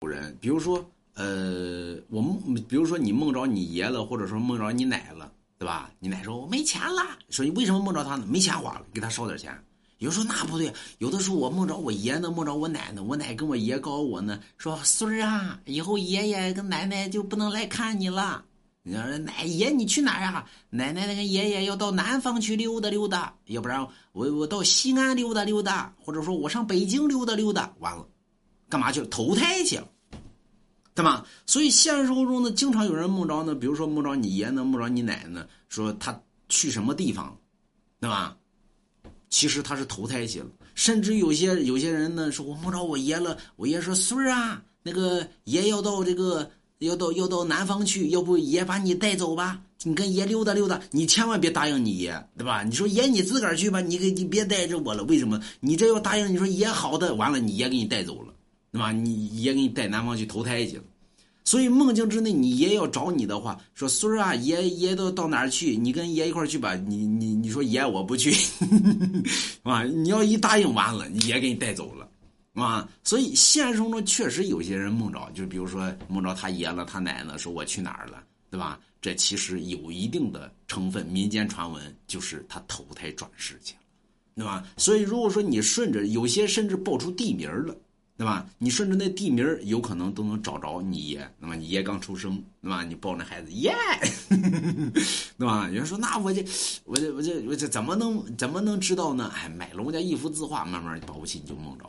有人，比如说，呃，我梦，比如说你梦着你爷了，或者说梦着你奶了，对吧？你奶说我没钱了，说你为什么梦着他呢？没钱花了，给他烧点钱。有时候那不对，有的时候我梦着我爷呢，梦着我奶呢，我奶跟我爷告诉我呢，说孙儿啊，以后爷爷跟奶奶就不能来看你了。你说奶爷你去哪儿啊？奶奶那个爷爷要到南方去溜达溜达，要不然我我到西安溜达溜达，或者说我上北京溜达溜达，完了，干嘛去？投胎去了，对吧？所以现实生活中呢，经常有人梦着呢，比如说梦着你爷呢，梦着你奶呢，说他去什么地方，对吧？其实他是投胎去了，甚至有些有些人呢，说我梦着我爷了，我爷说孙儿啊，那个爷要到这个。要到要到南方去，要不爷把你带走吧？你跟爷溜达溜达，你千万别答应你爷，对吧？你说爷你自个儿去吧，你给你别带着我了。为什么？你这要答应，你说爷好的，完了你爷给你带走了，对吧？你爷给你带南方去投胎去了。所以梦境之内，你爷要找你的话，说孙儿啊，爷爷都到哪儿去？你跟爷一块去吧。你你你说爷我不去，啊，你要一答应完了，爷给你带走了。啊，所以现实中确实有些人梦着，就比如说梦着他爷了、他奶奶，说我去哪儿了，对吧？这其实有一定的成分，民间传闻就是他投胎转世去了，对吧？所以如果说你顺着，有些甚至报出地名了，对吧？你顺着那地名有可能都能找着你爷，那么你爷刚出生，对吧？你抱那孩子，耶，对吧？有人说那我这我这我这我这怎么能怎么能知道呢？哎，买龙家一幅字画，慢慢保不齐你就梦着。